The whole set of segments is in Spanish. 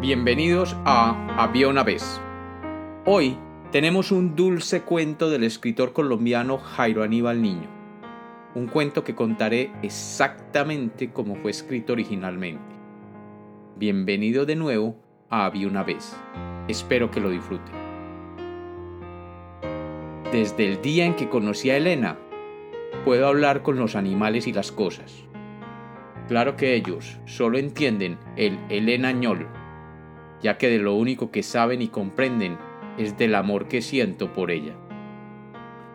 Bienvenidos a Había una vez. Hoy tenemos un dulce cuento del escritor colombiano Jairo Aníbal Niño. Un cuento que contaré exactamente como fue escrito originalmente. Bienvenido de nuevo a Había una vez. Espero que lo disfruten. Desde el día en que conocí a Elena, puedo hablar con los animales y las cosas. Claro que ellos solo entienden el elenañol, ya que de lo único que saben y comprenden es del amor que siento por ella.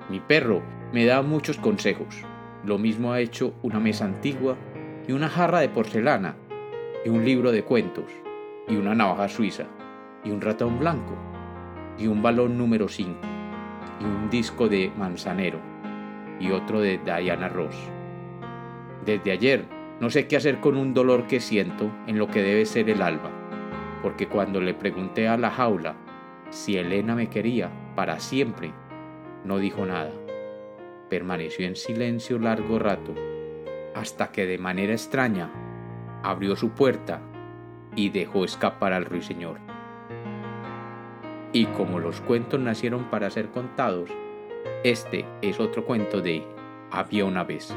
Mi perro me da muchos consejos. Lo mismo ha hecho una mesa antigua y una jarra de porcelana y un libro de cuentos y una navaja suiza y un ratón blanco y un balón número 5 y un disco de Manzanero y otro de Diana Ross. Desde ayer no sé qué hacer con un dolor que siento en lo que debe ser el alba, porque cuando le pregunté a la jaula si Elena me quería para siempre, no dijo nada. Permaneció en silencio largo rato, hasta que de manera extraña abrió su puerta y dejó escapar al ruiseñor. Y como los cuentos nacieron para ser contados, este es otro cuento de Había una vez.